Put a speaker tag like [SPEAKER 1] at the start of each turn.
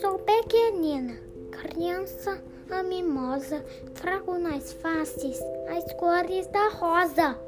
[SPEAKER 1] Sou pequenina, criança a mimosa, trago nas faces as cores da rosa.